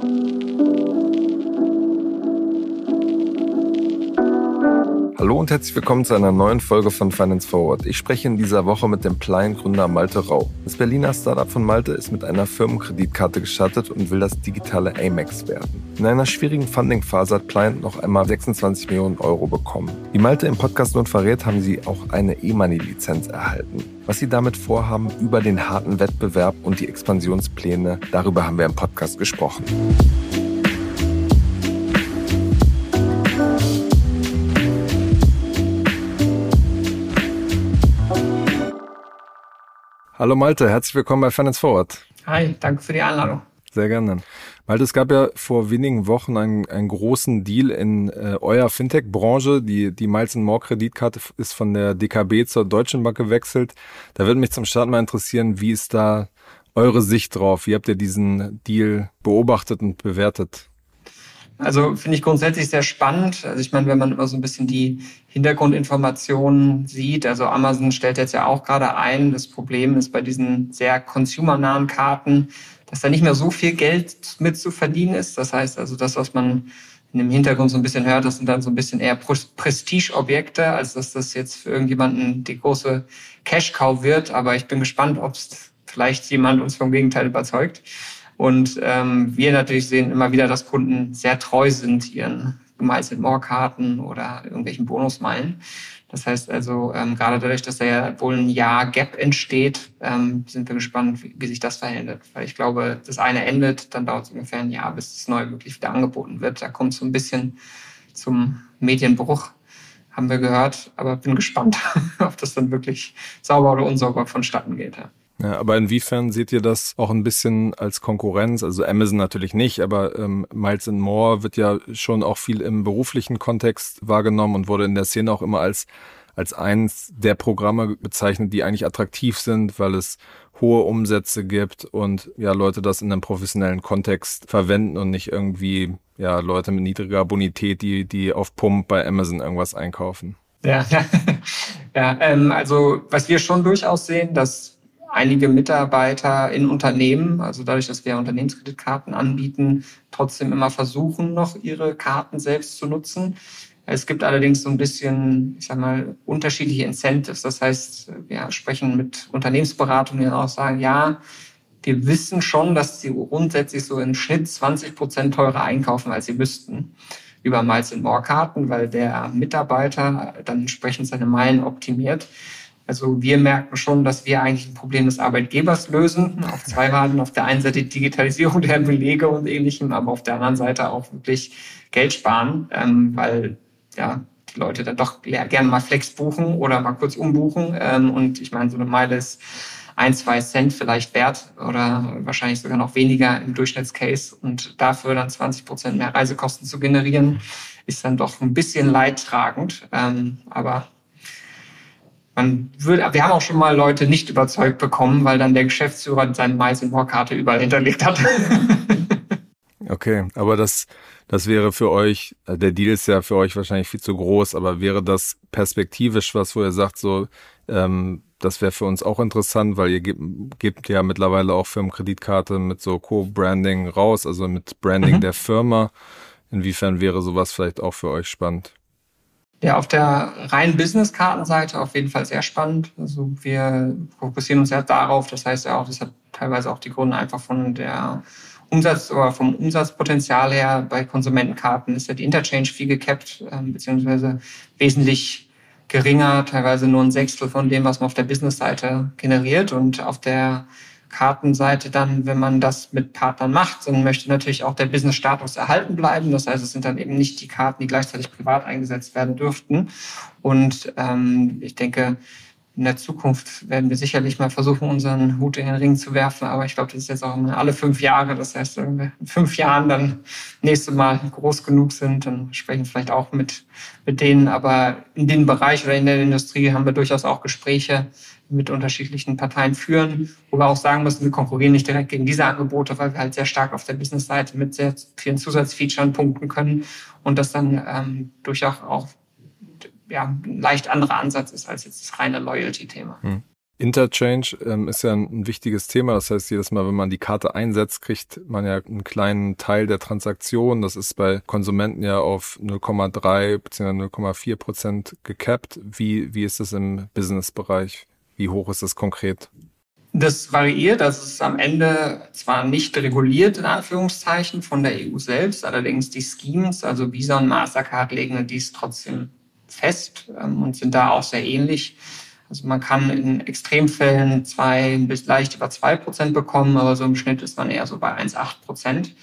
Música Hallo und herzlich willkommen zu einer neuen Folge von Finance Forward. Ich spreche in dieser Woche mit dem Pliant-Gründer Malte Rau. Das Berliner Startup von Malte ist mit einer Firmenkreditkarte gestartet und will das digitale Amex werden. In einer schwierigen Funding-Phase hat Pliant noch einmal 26 Millionen Euro bekommen. Wie Malte im Podcast nun verrät, haben sie auch eine E-Money-Lizenz erhalten. Was sie damit vorhaben über den harten Wettbewerb und die Expansionspläne, darüber haben wir im Podcast gesprochen. Hallo Malte, herzlich willkommen bei Finance Forward. Hi, danke für die Einladung. Sehr gerne. Malte, es gab ja vor wenigen Wochen einen, einen großen Deal in äh, eurer Fintech-Branche. Die, die Miles More Kreditkarte ist von der DKB zur Deutschen Bank gewechselt. Da würde mich zum Start mal interessieren, wie ist da eure Sicht drauf? Wie habt ihr diesen Deal beobachtet und bewertet? Also finde ich grundsätzlich sehr spannend. Also ich meine, wenn man immer so ein bisschen die Hintergrundinformationen sieht, also Amazon stellt jetzt ja auch gerade ein, das Problem ist bei diesen sehr consumernahen Karten, dass da nicht mehr so viel Geld mit zu verdienen ist. Das heißt also, das, was man in dem Hintergrund so ein bisschen hört, das sind dann so ein bisschen eher Prestigeobjekte, als dass das jetzt für irgendjemanden die große Cash-Cow wird. Aber ich bin gespannt, ob es vielleicht jemand uns vom Gegenteil überzeugt. Und ähm, wir natürlich sehen immer wieder, dass Kunden sehr treu sind ihren gemeißelten More-Karten oder irgendwelchen Bonusmeilen. Das heißt also, ähm, gerade dadurch, dass da ja wohl ein Jahr Gap entsteht, ähm, sind wir gespannt, wie, wie sich das verhält. Weil ich glaube, das eine endet, dann dauert es ungefähr ein Jahr, bis das neue wirklich wieder angeboten wird. Da kommt so ein bisschen zum Medienbruch, haben wir gehört. Aber bin gespannt, ob das dann wirklich sauber oder unsauber vonstatten geht. Ja. Ja, aber inwiefern seht ihr das auch ein bisschen als Konkurrenz? Also Amazon natürlich nicht, aber ähm, Miles More wird ja schon auch viel im beruflichen Kontext wahrgenommen und wurde in der Szene auch immer als als eins der Programme bezeichnet, die eigentlich attraktiv sind, weil es hohe Umsätze gibt und ja Leute das in einem professionellen Kontext verwenden und nicht irgendwie ja Leute mit niedriger Bonität, die die auf Pump bei Amazon irgendwas einkaufen. Ja, ja ähm, also was wir schon durchaus sehen, dass einige Mitarbeiter in Unternehmen, also dadurch, dass wir Unternehmenskreditkarten anbieten, trotzdem immer versuchen, noch ihre Karten selbst zu nutzen. Es gibt allerdings so ein bisschen, ich sag mal, unterschiedliche Incentives. Das heißt, wir sprechen mit Unternehmensberatungen, die auch sagen, ja, wir wissen schon, dass sie grundsätzlich so im Schnitt 20 Prozent teurer einkaufen, als sie müssten über Miles More Karten, weil der Mitarbeiter dann entsprechend seine Meilen optimiert. Also wir merken schon, dass wir eigentlich ein Problem des Arbeitgebers lösen. Auf zwei Raden. Auf der einen Seite die Digitalisierung der Belege und ähnlichem, aber auf der anderen Seite auch wirklich Geld sparen, ähm, weil ja die Leute dann doch gerne mal Flex buchen oder mal kurz umbuchen. Ähm, und ich meine, so eine Meile ist ein, zwei Cent vielleicht wert oder wahrscheinlich sogar noch weniger im Durchschnittscase. Und dafür dann 20 Prozent mehr Reisekosten zu generieren, ist dann doch ein bisschen leidtragend. Ähm, aber man würde, wir haben auch schon mal Leute nicht überzeugt bekommen, weil dann der Geschäftsführer seine Mais in Karte überall hinterlegt hat. okay, aber das, das wäre für euch, der Deal ist ja für euch wahrscheinlich viel zu groß, aber wäre das perspektivisch was, wo ihr sagt, so, ähm, das wäre für uns auch interessant, weil ihr gebt, gebt ja mittlerweile auch Firmenkreditkarte mit so Co-Branding raus, also mit Branding mhm. der Firma. Inwiefern wäre sowas vielleicht auch für euch spannend? Ja, auf der reinen Business-Kartenseite auf jeden Fall sehr spannend. Also wir fokussieren uns ja darauf. Das heißt ja auch, das hat teilweise auch die Gründe einfach von der Umsatz oder vom Umsatzpotenzial her. Bei Konsumentenkarten ist ja die Interchange viel gekappt, äh, beziehungsweise wesentlich geringer, teilweise nur ein Sechstel von dem, was man auf der Business-Seite generiert. Und auf der Kartenseite dann, wenn man das mit Partnern macht, dann möchte natürlich auch der Business-Status erhalten bleiben. Das heißt, es sind dann eben nicht die Karten, die gleichzeitig privat eingesetzt werden dürften. Und ähm, ich denke, in der Zukunft werden wir sicherlich mal versuchen, unseren Hut in den Ring zu werfen. Aber ich glaube, das ist jetzt auch alle fünf Jahre. Das heißt, wenn wir in fünf Jahren dann nächste Mal groß genug sind, dann sprechen wir vielleicht auch mit, mit denen. Aber in dem Bereich oder in der Industrie haben wir durchaus auch Gespräche, mit unterschiedlichen Parteien führen, wo wir auch sagen müssen, wir konkurrieren nicht direkt gegen diese Angebote, weil wir halt sehr stark auf der Business-Seite mit sehr vielen Zusatzfeatures punkten können und das dann ähm, durchaus auch ja, ein leicht anderer Ansatz ist als jetzt das reine Loyalty-Thema. Hm. Interchange ähm, ist ja ein, wichtiges Thema. Das heißt, jedes Mal, wenn man die Karte einsetzt, kriegt man ja einen kleinen Teil der Transaktion. Das ist bei Konsumenten ja auf 0,3 bzw. 0,4 Prozent gecapped. Wie, wie ist das im Businessbereich? Wie hoch ist das konkret? Das variiert, das ist am Ende zwar nicht reguliert in Anführungszeichen von der EU selbst, allerdings die Schemes, also Visa und Mastercard legen dies trotzdem fest ähm, und sind da auch sehr ähnlich. Also man kann in Extremfällen zwei bis leicht über zwei Prozent bekommen, aber so im Schnitt ist man eher so bei 1,8 Prozent.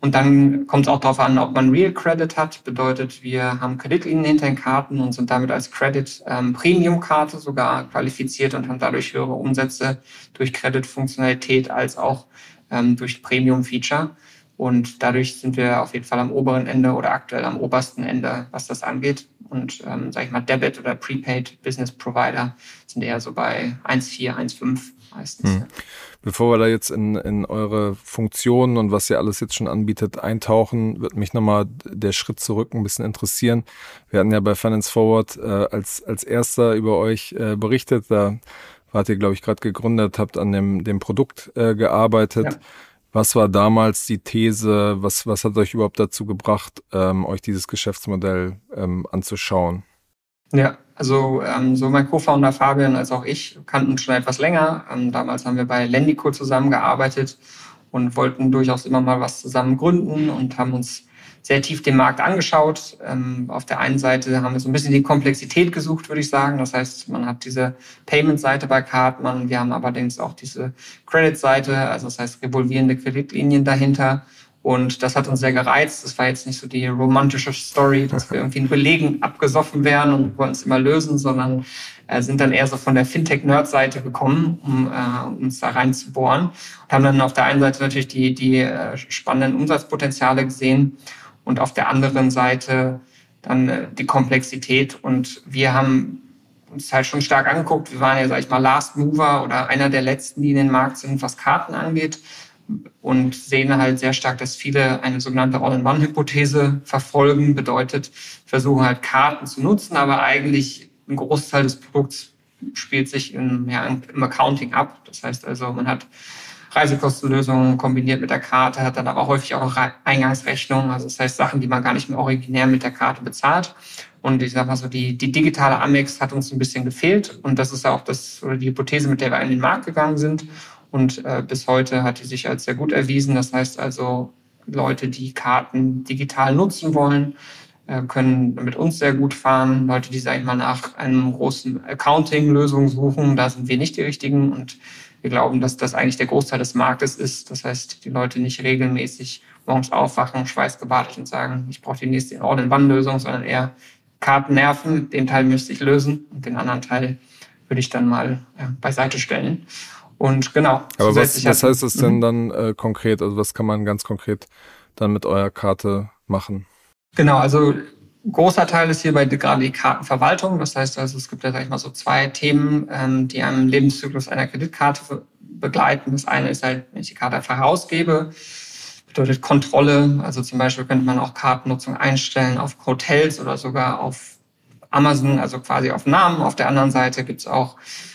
Und dann kommt es auch darauf an, ob man Real Credit hat. Bedeutet, wir haben Kreditlinien hinter den Karten und sind damit als Credit ähm, Premium Karte sogar qualifiziert und haben dadurch höhere Umsätze durch Credit-Funktionalität als auch ähm, durch Premium Feature. Und dadurch sind wir auf jeden Fall am oberen Ende oder aktuell am obersten Ende, was das angeht. Und, ähm, sage ich mal, Debit oder Prepaid Business Provider sind eher so bei 1,4, 1,5 meistens. Hm. Bevor wir da jetzt in, in eure Funktionen und was ihr alles jetzt schon anbietet eintauchen, wird mich nochmal der Schritt zurück ein bisschen interessieren. Wir hatten ja bei Finance Forward äh, als, als erster über euch äh, berichtet. Da wart ihr, glaube ich, gerade gegründet, habt an dem, dem Produkt äh, gearbeitet. Ja. Was war damals die These? Was, was hat euch überhaupt dazu gebracht, ähm, euch dieses Geschäftsmodell ähm, anzuschauen? Ja, also ähm, so mein Co-Founder Fabian als auch ich kannten schon etwas länger. Ähm, damals haben wir bei Lendico zusammengearbeitet und wollten durchaus immer mal was zusammen gründen und haben uns sehr tief den Markt angeschaut. Ähm, auf der einen Seite haben wir so ein bisschen die Komplexität gesucht, würde ich sagen. Das heißt, man hat diese Payment-Seite bei Cartman. Wir haben allerdings auch diese Credit-Seite, also das heißt revolvierende Kreditlinien dahinter. Und das hat uns sehr gereizt. Das war jetzt nicht so die romantische Story, dass wir irgendwie in Belegen abgesoffen wären und wollen es immer lösen, sondern äh, sind dann eher so von der Fintech-Nerd-Seite gekommen, um äh, uns da reinzubohren. Und haben dann auf der einen Seite natürlich die, die äh, spannenden Umsatzpotenziale gesehen und auf der anderen Seite dann äh, die Komplexität. Und wir haben uns halt schon stark angeguckt. Wir waren ja, sag ich mal, Last Mover oder einer der letzten, die in den Markt sind, was Karten angeht. Und sehen halt sehr stark, dass viele eine sogenannte All-in-One-Hypothese verfolgen. Bedeutet, versuchen halt Karten zu nutzen, aber eigentlich ein Großteil des Produkts spielt sich im, ja, im Accounting ab. Das heißt also, man hat Reisekostenlösungen kombiniert mit der Karte, hat dann aber häufig auch Eingangsrechnungen, also das heißt Sachen, die man gar nicht mehr originär mit der Karte bezahlt. Und ich sag mal so, die, die digitale Amex hat uns ein bisschen gefehlt. Und das ist auch das, oder die Hypothese, mit der wir in den Markt gegangen sind. Und äh, bis heute hat die sich als sehr gut erwiesen. Das heißt also, Leute, die Karten digital nutzen wollen, äh, können mit uns sehr gut fahren. Leute, die, sag ich mal, nach einem großen Accounting-Lösung suchen, da sind wir nicht die richtigen. Und wir glauben, dass das eigentlich der Großteil des Marktes ist. Das heißt, die Leute nicht regelmäßig morgens aufwachen, schweißgebadet und sagen, ich brauche die nächste All-in-One-Lösung, sondern eher Karten nerven. Den Teil müsste ich lösen und den anderen Teil würde ich dann mal ja, beiseite stellen. Und genau. Aber was, was heißt das denn mhm. dann äh, konkret? Also was kann man ganz konkret dann mit eurer Karte machen? Genau, also großer Teil ist hierbei gerade die Kartenverwaltung. Das heißt also, es gibt ja, sag ich mal, so zwei Themen, ähm, die einem Lebenszyklus einer Kreditkarte begleiten. Das eine ist halt, wenn ich die Karte einfach herausgebe, bedeutet Kontrolle. Also zum Beispiel könnte man auch Kartennutzung einstellen auf Hotels oder sogar auf Amazon, also quasi auf Namen. Auf der anderen Seite gibt's auch ähm,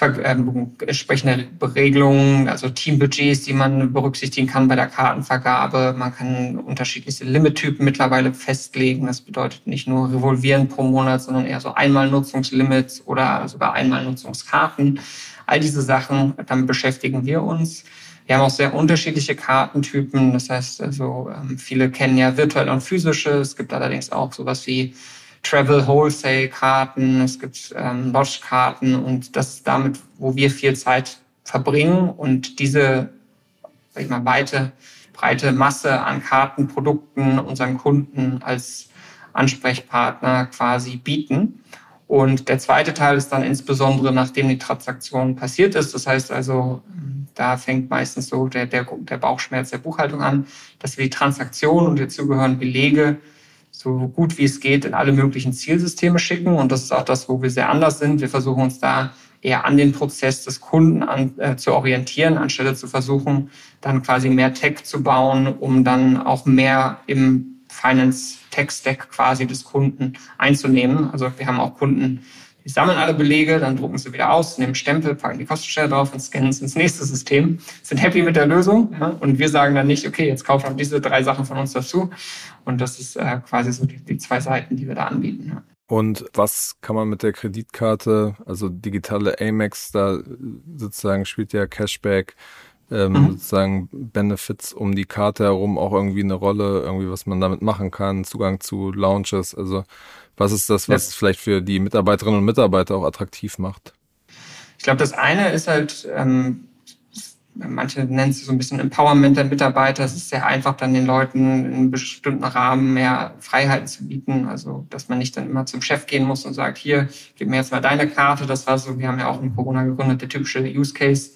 entsprechende Regelungen, also Teambudgets, die man berücksichtigen kann bei der Kartenvergabe. Man kann unterschiedlichste Limittypen mittlerweile festlegen. Das bedeutet nicht nur Revolvieren pro Monat, sondern eher so Einmalnutzungslimits oder sogar Einmalnutzungskarten. All diese Sachen, damit beschäftigen wir uns. Wir haben auch sehr unterschiedliche Kartentypen. Das heißt, also ähm, viele kennen ja virtuelle und physische. Es gibt allerdings auch sowas wie Travel Wholesale Karten, es gibt ähm, Lodge Karten und das ist damit, wo wir viel Zeit verbringen und diese, sag ich mal, weite, breite Masse an Kartenprodukten unseren Kunden als Ansprechpartner quasi bieten. Und der zweite Teil ist dann insbesondere, nachdem die Transaktion passiert ist. Das heißt also, da fängt meistens so der, der, der Bauchschmerz der Buchhaltung an, dass wir die Transaktion und dazu gehören Belege so gut wie es geht in alle möglichen Zielsysteme schicken. Und das ist auch das, wo wir sehr anders sind. Wir versuchen uns da eher an den Prozess des Kunden an, äh, zu orientieren, anstelle zu versuchen, dann quasi mehr Tech zu bauen, um dann auch mehr im Finance Tech Stack quasi des Kunden einzunehmen. Also wir haben auch Kunden, Die sammeln alle Belege, dann drucken sie wieder aus, nehmen Stempel, packen die Kostenstelle drauf und scannen es ins nächste System, sind happy mit der Lösung ja, und wir sagen dann nicht, okay, jetzt kaufen diese drei Sachen von uns dazu und das ist äh, quasi so die, die, zwei Seiten, die wir da anbieten. Ja. Und was kann man mit der Kreditkarte, also digitale Amex, da sozusagen spielt ja Cashback, ähm, mhm. sozusagen Benefits um die Karte herum auch irgendwie eine Rolle, irgendwie was man damit machen kann, Zugang zu Launches, also was ist das, was ja. vielleicht für die Mitarbeiterinnen und Mitarbeiter auch attraktiv macht? Ich glaube, das eine ist halt, ähm, manche nennen es so ein bisschen Empowerment der Mitarbeiter. Es ist sehr einfach, dann den Leuten in einem bestimmten Rahmen mehr Freiheiten zu bieten. Also, dass man nicht dann immer zum Chef gehen muss und sagt, hier, gib mir jetzt mal deine Karte. Das war so, wir haben ja auch in Corona gegründet, der typische Use Case.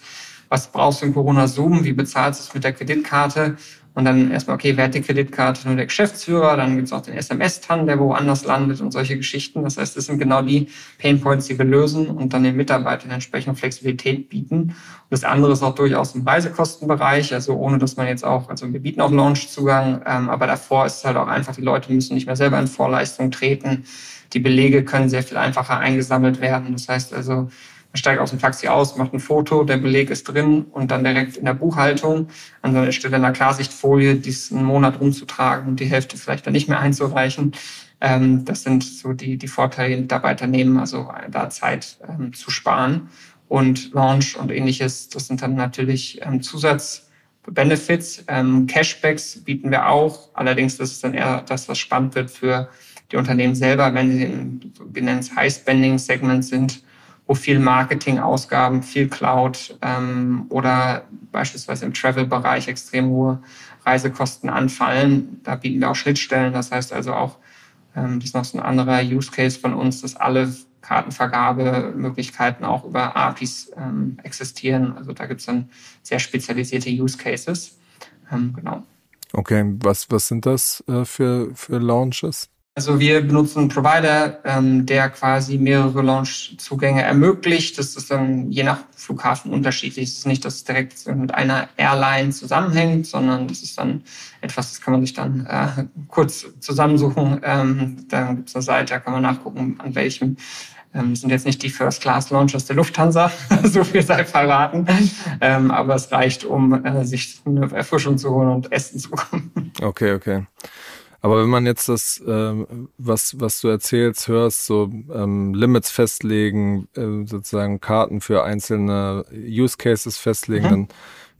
Was brauchst du in Corona Zoom? Wie bezahlst du es mit der Kreditkarte? Und dann erstmal, okay, wer hat die Kreditkarte? Nur der Geschäftsführer. Dann gibt's auch den SMS-TAN, der woanders landet und solche Geschichten. Das heißt, das sind genau die Painpoints, die wir lösen und dann den Mitarbeitern entsprechend Flexibilität bieten. Und das andere ist auch durchaus im Reisekostenbereich, also ohne, dass man jetzt auch, also wir bieten auch Launchzugang, ähm, aber davor ist es halt auch einfach, die Leute müssen nicht mehr selber in Vorleistung treten. Die Belege können sehr viel einfacher eingesammelt werden. Das heißt also, man steigt aus dem Taxi aus, macht ein Foto, der Beleg ist drin und dann direkt in der Buchhaltung an seiner Stelle in einer Klarsichtfolie diesen Monat umzutragen und die Hälfte vielleicht dann nicht mehr einzureichen. Ähm, das sind so die, die Vorteile, die Mitarbeiter nehmen, also da Zeit ähm, zu sparen. Und Launch und ähnliches, das sind dann natürlich ähm, Zusatzbenefits. Ähm, Cashbacks bieten wir auch. Allerdings ist dann eher das, was spannend wird für die Unternehmen selber, wenn sie in, wir nennen es High-Spending-Segment sind, wo viel Marketingausgaben, viel Cloud ähm, oder beispielsweise im Travel-Bereich extrem hohe Reisekosten anfallen. Da bieten wir auch Schnittstellen. Das heißt also auch, ähm, das ist noch so ein anderer Use Case von uns, dass alle Kartenvergabemöglichkeiten auch über APIs ähm, existieren. Also da gibt es dann sehr spezialisierte Use Cases. Ähm, genau. Okay, was, was sind das äh, für, für Launches? Also wir benutzen einen Provider, ähm, der quasi mehrere Launch-Zugänge ermöglicht. Das ist dann je nach Flughafen unterschiedlich. Es ist nicht, dass es direkt mit einer Airline zusammenhängt, sondern das ist dann etwas, das kann man sich dann äh, kurz zusammensuchen. Ähm, dann gibt es eine Seite, da kann man nachgucken, an welchem ähm, sind jetzt nicht die First-Class-Launchers der Lufthansa, so viel sei verraten. Ähm, aber es reicht, um äh, sich eine Erfrischung zu holen und Essen zu bekommen. Okay, okay. Aber wenn man jetzt das, äh, was, was du erzählst, hörst, so ähm, Limits festlegen, äh, sozusagen Karten für einzelne Use Cases festlegen, mhm. dann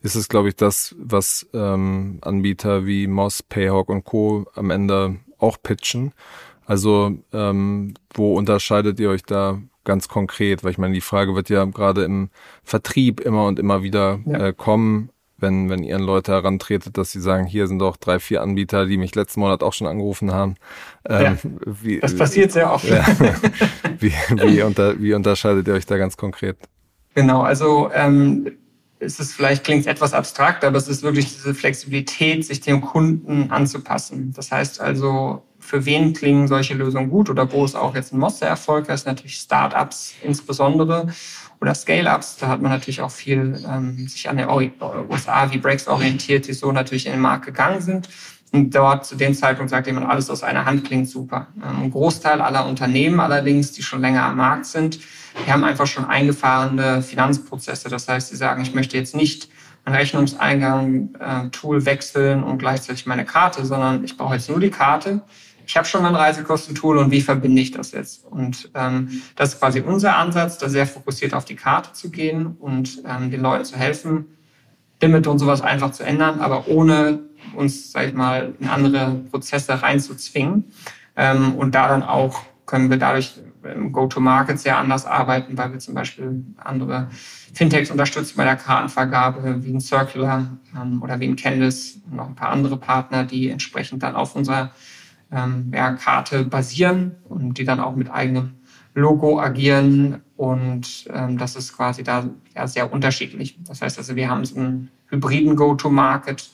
ist es, glaube ich, das, was ähm, Anbieter wie Moss, Payhawk und Co. am Ende auch pitchen. Also ähm, wo unterscheidet ihr euch da ganz konkret? Weil ich meine, die Frage wird ja gerade im Vertrieb immer und immer wieder ja. äh, kommen wenn, wenn ihr an Leute herantretet, dass sie sagen, hier sind doch drei, vier Anbieter, die mich letzten Monat auch schon angerufen haben. Ähm, ja, wie, das passiert sehr oft. Ja, wie, wie, unter, wie unterscheidet ihr euch da ganz konkret? Genau, also ähm, es ist vielleicht klingt etwas abstrakt, aber es ist wirklich diese Flexibilität, sich dem Kunden anzupassen. Das heißt also, für wen klingen solche Lösungen gut oder wo ist auch jetzt ein Moss der Erfolg ist, natürlich Startups insbesondere oder Scale-Ups. Da hat man natürlich auch viel ähm, sich an der USA wie Breaks orientiert, die so natürlich in den Markt gegangen sind. Und dort zu dem Zeitpunkt sagt jemand, alles aus einer Hand klingt super. Ähm, ein Großteil aller Unternehmen allerdings, die schon länger am Markt sind, die haben einfach schon eingefahrene Finanzprozesse. Das heißt, sie sagen, ich möchte jetzt nicht ein Rechnungseingang-Tool äh, wechseln und gleichzeitig meine Karte, sondern ich brauche jetzt nur die Karte ich habe schon mein Reisekostentool und wie verbinde ich das jetzt? Und ähm, das ist quasi unser Ansatz, da sehr fokussiert auf die Karte zu gehen und ähm, den Leuten zu helfen, Limit und sowas einfach zu ändern, aber ohne uns, sag ich mal, in andere Prozesse reinzuzwingen. Ähm, und da dann auch können wir dadurch im Go-to-Market sehr anders arbeiten, weil wir zum Beispiel andere Fintechs unterstützen bei der Kartenvergabe, wie ein Circular ähm, oder wie ein Canvas und noch ein paar andere Partner, die entsprechend dann auf unserer ähm, ja, Karte basieren und die dann auch mit eigenem Logo agieren. Und ähm, das ist quasi da ja, sehr unterschiedlich. Das heißt also, wir haben so einen hybriden Go-to-Market,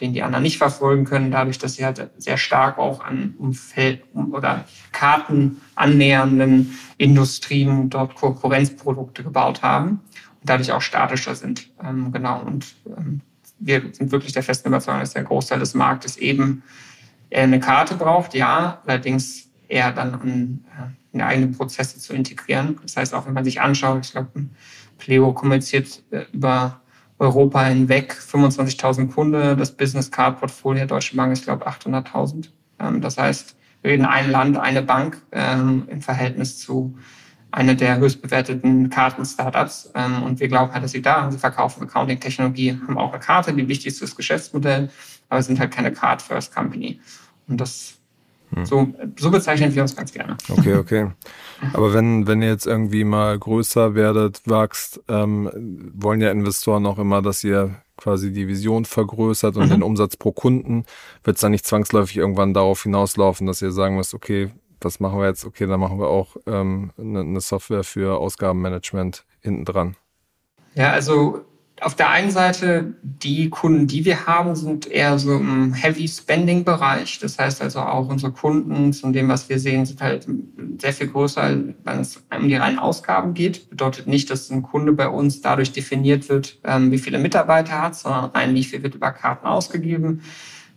den die anderen nicht verfolgen können, dadurch, dass sie halt sehr stark auch an Umfeld oder Karten annähernden Industrien dort Konkurrenzprodukte gebaut haben und dadurch auch statischer sind. Ähm, genau. Und ähm, wir sind wirklich der festen Überzeugung, dass der Großteil des Marktes eben eine Karte braucht, ja, allerdings eher dann an in eigene Prozesse zu integrieren. Das heißt, auch wenn man sich anschaut, ich glaube, Pleo kommuniziert äh, über Europa hinweg 25.000 Kunde, das Business Card Portfolio der Deutsche Bank ist, glaube ich, 800.000. Ähm, das heißt, wir reden ein Land, eine Bank ähm, im Verhältnis zu einer der höchst bewerteten Karten-Startups. Ähm, und wir glauben halt, dass sie da, sie verkaufen Accounting-Technologie, haben auch eine Karte, die wichtig ist fürs Geschäftsmodell, aber sind halt keine Card-First-Company. Und das hm. So, so bezeichnen wir uns ganz gerne. Okay, okay. Aber wenn, wenn ihr jetzt irgendwie mal größer werdet, wachst, ähm, wollen ja Investoren auch immer, dass ihr quasi die Vision vergrößert und mhm. den Umsatz pro Kunden. Wird es dann nicht zwangsläufig irgendwann darauf hinauslaufen, dass ihr sagen müsst, okay, was machen wir jetzt? Okay, dann machen wir auch ähm, eine, eine Software für Ausgabenmanagement hinten dran. Ja, also auf der einen Seite, die Kunden, die wir haben, sind eher so im Heavy Spending Bereich. Das heißt also auch unsere Kunden, von dem, was wir sehen, sind halt sehr viel größer, wenn es um die reinen Ausgaben geht. Bedeutet nicht, dass ein Kunde bei uns dadurch definiert wird, ähm, wie viele Mitarbeiter er hat, sondern rein, wie viel wird über Karten ausgegeben.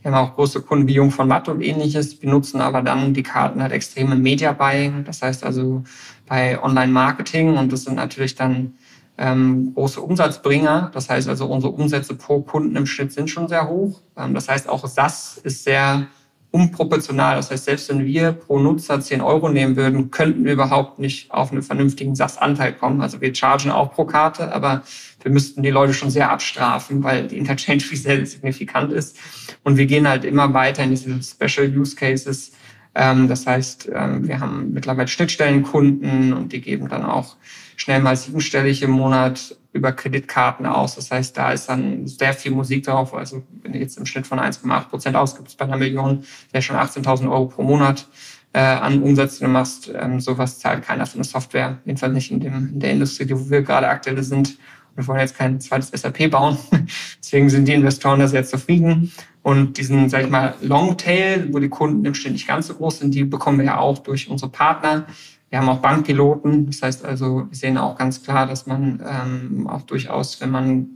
Wir haben auch große Kunden wie Jung von Matt und ähnliches, Wir nutzen aber dann die Karten halt extrem im Media Buying. Das heißt also bei Online Marketing und das sind natürlich dann ähm, große Umsatzbringer. Das heißt also, unsere Umsätze pro Kunden im Schnitt sind schon sehr hoch. Ähm, das heißt, auch SAS ist sehr unproportional. Das heißt, selbst wenn wir pro Nutzer 10 Euro nehmen würden, könnten wir überhaupt nicht auf einen vernünftigen SAS-Anteil kommen. Also wir chargen auch pro Karte, aber wir müssten die Leute schon sehr abstrafen, weil die Interchange-Fee sehr signifikant ist. Und wir gehen halt immer weiter in diese Special Use Cases. Ähm, das heißt, ähm, wir haben mittlerweile Schnittstellenkunden und die geben dann auch schnell mal siebenstellig im Monat über Kreditkarten aus. Das heißt, da ist dann sehr viel Musik drauf. Also wenn du jetzt im Schnitt von 1,8 Prozent ausgibst bei einer Million, wäre schon 18.000 Euro pro Monat äh, an Umsatz, den du machst. Ähm, sowas zahlt keiner für eine Software. Jedenfalls nicht in, dem, in der Industrie, wo wir gerade aktuell sind. Wir wollen jetzt kein zweites SAP bauen. Deswegen sind die Investoren da sehr zufrieden. Und diesen, sag ich mal, Longtail, wo die Kunden im Schnitt nicht ganz so groß sind, die bekommen wir ja auch durch unsere Partner. Wir haben auch Bankpiloten. Das heißt also, wir sehen auch ganz klar, dass man ähm, auch durchaus, wenn man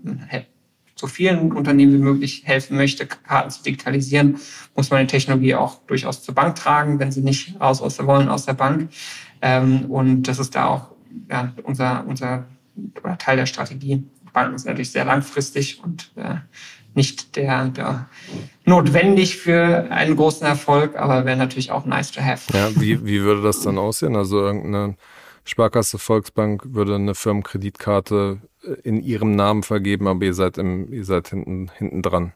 so vielen Unternehmen wie möglich helfen möchte, Karten zu digitalisieren, muss man die Technologie auch durchaus zur Bank tragen, wenn sie nicht raus aus der wollen aus der Bank. Ähm, und das ist da auch ja, unser, unser oder Teil der Strategie. Banken sind natürlich sehr langfristig und äh, nicht der, der notwendig für einen großen Erfolg, aber wäre natürlich auch nice to have. Ja, wie, wie würde das dann aussehen? Also irgendeine Sparkasse Volksbank würde eine Firmenkreditkarte in ihrem Namen vergeben, aber ihr seid im, ihr seid hinten, hinten dran.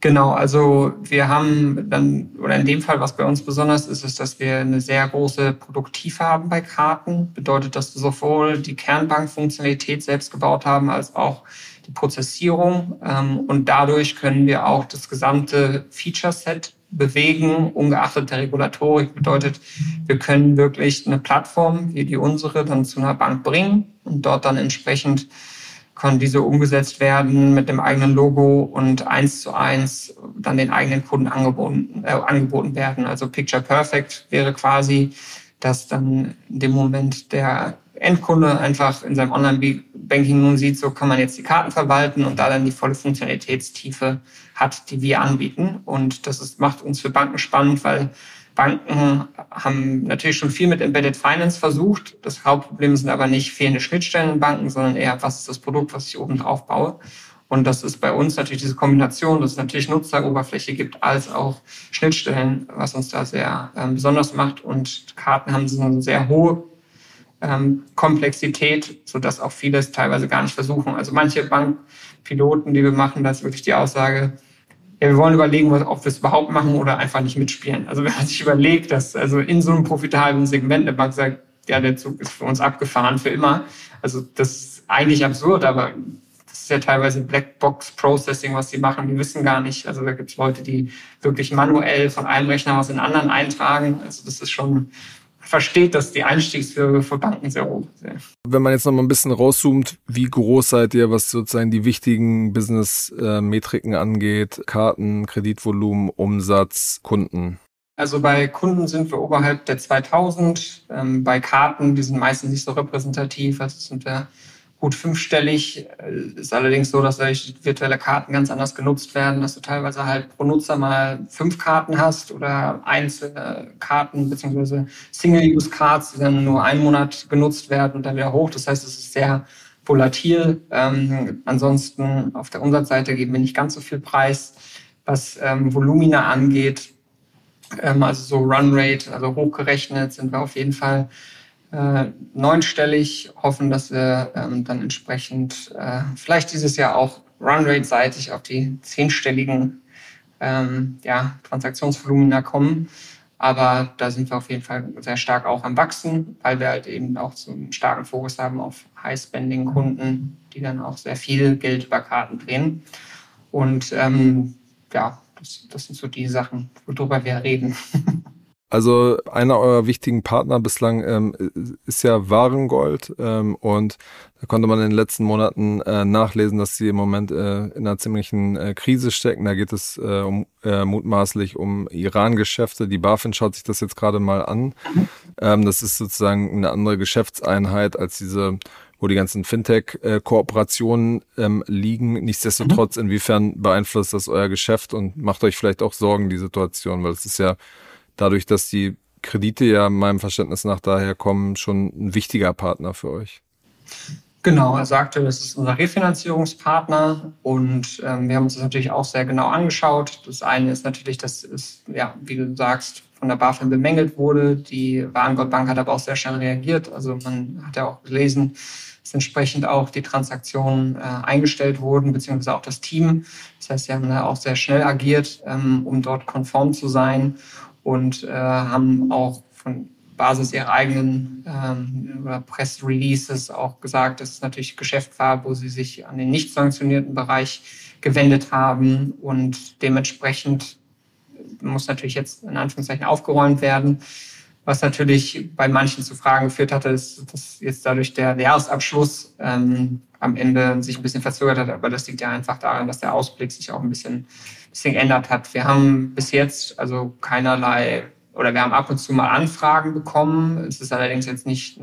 Genau, also wir haben dann, oder in dem Fall, was bei uns besonders ist, ist, dass wir eine sehr große Produktive haben bei Karten. Bedeutet, dass wir sowohl die Kernbankfunktionalität selbst gebaut haben, als auch die Prozessierung. Ähm, und dadurch können wir auch das gesamte Feature-Set bewegen, ungeachtet der Regulatorik. Bedeutet, wir können wirklich eine Plattform wie die unsere dann zu einer Bank bringen und dort dann entsprechend können diese umgesetzt werden mit dem eigenen Logo und eins zu eins dann den eigenen Kunden angeboten, äh, angeboten werden. Also Picture Perfect wäre quasi, dass dann in dem Moment der Endkunde einfach in seinem Online-Banking nun sieht, so kann man jetzt die Karten verwalten und da dann die volle Funktionalitätstiefe hat, die wir anbieten. Und das ist, macht uns für Banken spannend, weil Banken haben natürlich schon viel mit Embedded Finance versucht. Das Hauptproblem sind aber nicht fehlende Schnittstellen in Banken, sondern eher, was ist das Produkt, was ich oben drauf baue. Und das ist bei uns natürlich diese Kombination, dass es natürlich Nutzeroberfläche gibt, als auch Schnittstellen, was uns da sehr ähm, besonders macht. Und Karten haben so eine sehr hohe ähm, Komplexität, sodass auch vieles teilweise gar nicht versuchen. Also manche Bankpiloten, die wir machen, da ist wirklich die Aussage, ja, wir wollen überlegen, ob wir es überhaupt machen oder einfach nicht mitspielen. Also wenn man sich überlegt, dass also in so einem profitablen Segment eine Bank sagt, ja, der Zug ist für uns abgefahren für immer. Also das ist eigentlich absurd, aber das ist ja teilweise Blackbox Processing, was sie machen. Die wissen gar nicht. Also da gibt es Leute, die wirklich manuell von einem Rechner aus in den anderen eintragen. Also das ist schon versteht, dass die Einstiegshürde für Banken sehr hoch ist. Wenn man jetzt noch mal ein bisschen rauszoomt, wie groß seid ihr, was sozusagen die wichtigen Business-Metriken angeht? Karten, Kreditvolumen, Umsatz, Kunden? Also bei Kunden sind wir oberhalb der 2000. Ähm, bei Karten, die sind meistens nicht so repräsentativ. Also sind wir gut fünfstellig. Ist allerdings so, dass virtuelle Karten ganz anders genutzt werden, dass du teilweise halt pro Nutzer mal fünf Karten hast oder einzelne Karten beziehungsweise Single-Use-Cards, die dann nur einen Monat genutzt werden und dann wieder hoch. Das heißt, es ist sehr volatil. Ähm, ansonsten auf der Umsatzseite geben wir nicht ganz so viel Preis. Was ähm, Volumina angeht, ähm, also so Runrate, also hochgerechnet, sind wir auf jeden Fall äh, neunstellig, hoffen, dass wir ähm, dann entsprechend äh, vielleicht dieses Jahr auch Runrate-seitig auf die zehnstelligen ähm, ja, Transaktionsvolumina kommen. Aber da sind wir auf jeden Fall sehr stark auch am Wachsen, weil wir halt eben auch so einen starken Fokus haben auf High-Spending-Kunden, die dann auch sehr viel Geld über Karten drehen. Und ähm, ja, das, das sind so die Sachen, worüber wir reden. Also einer eurer wichtigen Partner bislang ähm, ist ja Warengold ähm, und da konnte man in den letzten Monaten äh, nachlesen, dass sie im Moment äh, in einer ziemlichen äh, Krise stecken. Da geht es äh, um, äh, mutmaßlich um Iran-Geschäfte. Die BaFin schaut sich das jetzt gerade mal an. Ähm, das ist sozusagen eine andere Geschäftseinheit als diese wo die ganzen Fintech-Kooperationen ähm, liegen. Nichtsdestotrotz, inwiefern beeinflusst das euer Geschäft und macht euch vielleicht auch Sorgen, die Situation, weil es ist ja dadurch, dass die Kredite ja meinem Verständnis nach daher kommen, schon ein wichtiger Partner für euch. Genau, er sagte, das ist unser Refinanzierungspartner und ähm, wir haben uns das natürlich auch sehr genau angeschaut. Das eine ist natürlich, dass es, ja, wie du sagst, von der BaFin bemängelt wurde. Die Warengoldbank hat aber auch sehr schnell reagiert. Also man hat ja auch gelesen, dass entsprechend auch die Transaktionen äh, eingestellt wurden, beziehungsweise auch das Team. Das heißt, sie haben da auch sehr schnell agiert, ähm, um dort konform zu sein und äh, haben auch von Basis ihrer eigenen ähm, Press Releases auch gesagt, dass es natürlich Geschäft war, wo sie sich an den nicht sanktionierten Bereich gewendet haben und dementsprechend muss natürlich jetzt in Anführungszeichen aufgeräumt werden. Was natürlich bei manchen zu Fragen geführt hatte, ist, dass jetzt dadurch der Jahresabschluss ähm, am Ende sich ein bisschen verzögert hat. Aber das liegt ja einfach daran, dass der Ausblick sich auch ein bisschen bisschen geändert hat. Wir haben bis jetzt also keinerlei oder wir haben ab und zu mal Anfragen bekommen. Es ist allerdings jetzt nicht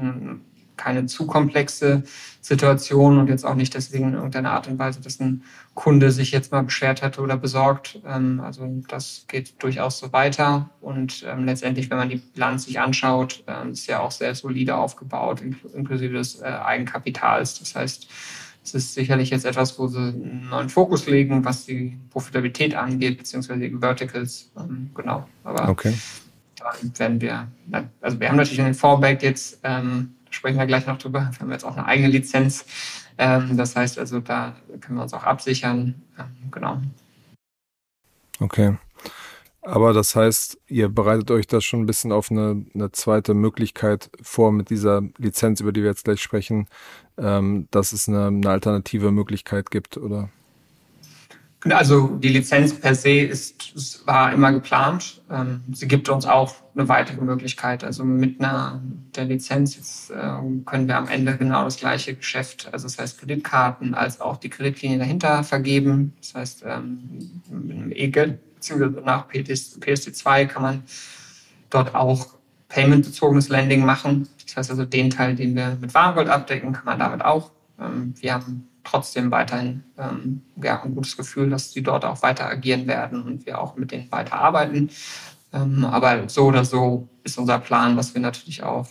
keine zu komplexe Situation und jetzt auch nicht deswegen in irgendeiner Art und Weise, dass ein Kunde sich jetzt mal beschwert hätte oder besorgt. Ähm, also das geht durchaus so weiter und ähm, letztendlich, wenn man die Bilanz sich anschaut, ähm, ist ja auch sehr solide aufgebaut, inklusive des äh, Eigenkapitals. Das heißt, es ist sicherlich jetzt etwas, wo sie einen neuen Fokus legen, was die Profitabilität angeht, beziehungsweise die Verticals. Genau. Aber okay. dann werden wir, also wir haben natürlich einen Fallback jetzt, ähm, sprechen wir gleich noch drüber. Wir haben jetzt auch eine eigene Lizenz. Ähm, das heißt also, da können wir uns auch absichern. Ähm, genau. Okay. Aber das heißt, ihr bereitet euch das schon ein bisschen auf eine, eine zweite Möglichkeit vor mit dieser Lizenz, über die wir jetzt gleich sprechen, ähm, dass es eine, eine alternative Möglichkeit gibt, oder? Also die Lizenz per se ist, war immer geplant. Ähm, sie gibt uns auch eine weitere Möglichkeit. Also mit einer der Lizenz jetzt, äh, können wir am Ende genau das gleiche Geschäft, also das heißt Kreditkarten, als auch die Kreditlinie dahinter vergeben. Das heißt, ähm, mit einem E-Geld beziehungsweise nach PSD2 kann man dort auch payment-bezogenes Lending machen. Das heißt also, den Teil, den wir mit Warengold abdecken, kann man damit auch. Ähm, wir haben trotzdem weiterhin ähm, ja, ein gutes Gefühl, dass die dort auch weiter agieren werden und wir auch mit denen weiter arbeiten. Ähm, aber so oder so ist unser Plan, dass wir natürlich auch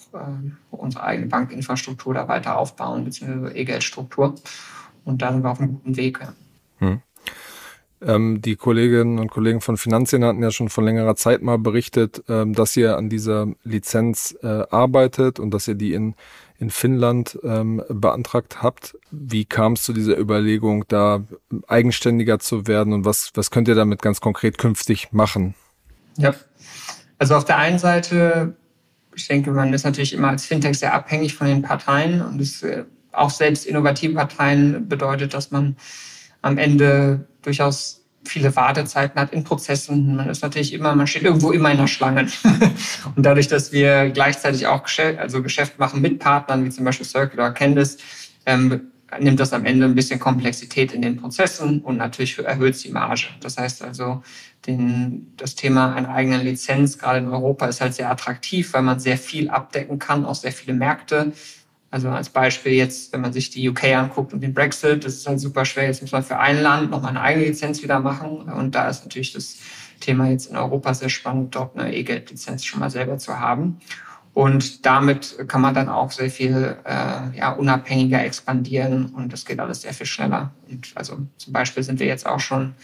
unsere eigene Bankinfrastruktur da weiter aufbauen, beziehungsweise E-Geldstruktur. Und da sind wir auf einem guten Weg. Hm. Ähm, die Kolleginnen und Kollegen von Finanzien hatten ja schon vor längerer Zeit mal berichtet, ähm, dass ihr an dieser Lizenz äh, arbeitet und dass ihr die in, in Finnland ähm, beantragt habt. Wie kam es zu dieser Überlegung, da eigenständiger zu werden und was, was könnt ihr damit ganz konkret künftig machen? Ja, also auf der einen Seite, ich denke, man ist natürlich immer als Fintech sehr abhängig von den Parteien und es, äh, auch selbst innovative Parteien bedeutet, dass man am Ende durchaus viele Wartezeiten hat in Prozessen. Man ist natürlich immer, man steht irgendwo immer in der Schlange. und dadurch, dass wir gleichzeitig auch Geschäft, also Geschäft machen mit Partnern, wie zum Beispiel Circle oder Candice, ähm, nimmt das am Ende ein bisschen Komplexität in den Prozessen und natürlich erhöht die Marge. Das heißt also, den, das Thema einer eigenen Lizenz, gerade in Europa, ist halt sehr attraktiv, weil man sehr viel abdecken kann, auch sehr viele Märkte Also als Beispiel jetzt, wenn man sich die UK anguckt und den Brexit, das ist halt super schwer. Jetzt muss man für ein Land nochmal eine eigene Lizenz wieder machen. Und da ist natürlich das Thema jetzt in Europa sehr spannend, dort eine E-Geld-Lizenz schon mal selber zu haben. Und damit kann man dann auch sehr viel äh, ja, unabhängiger expandieren und das geht alles sehr viel schneller. Und also zum Beispiel sind wir jetzt auch schon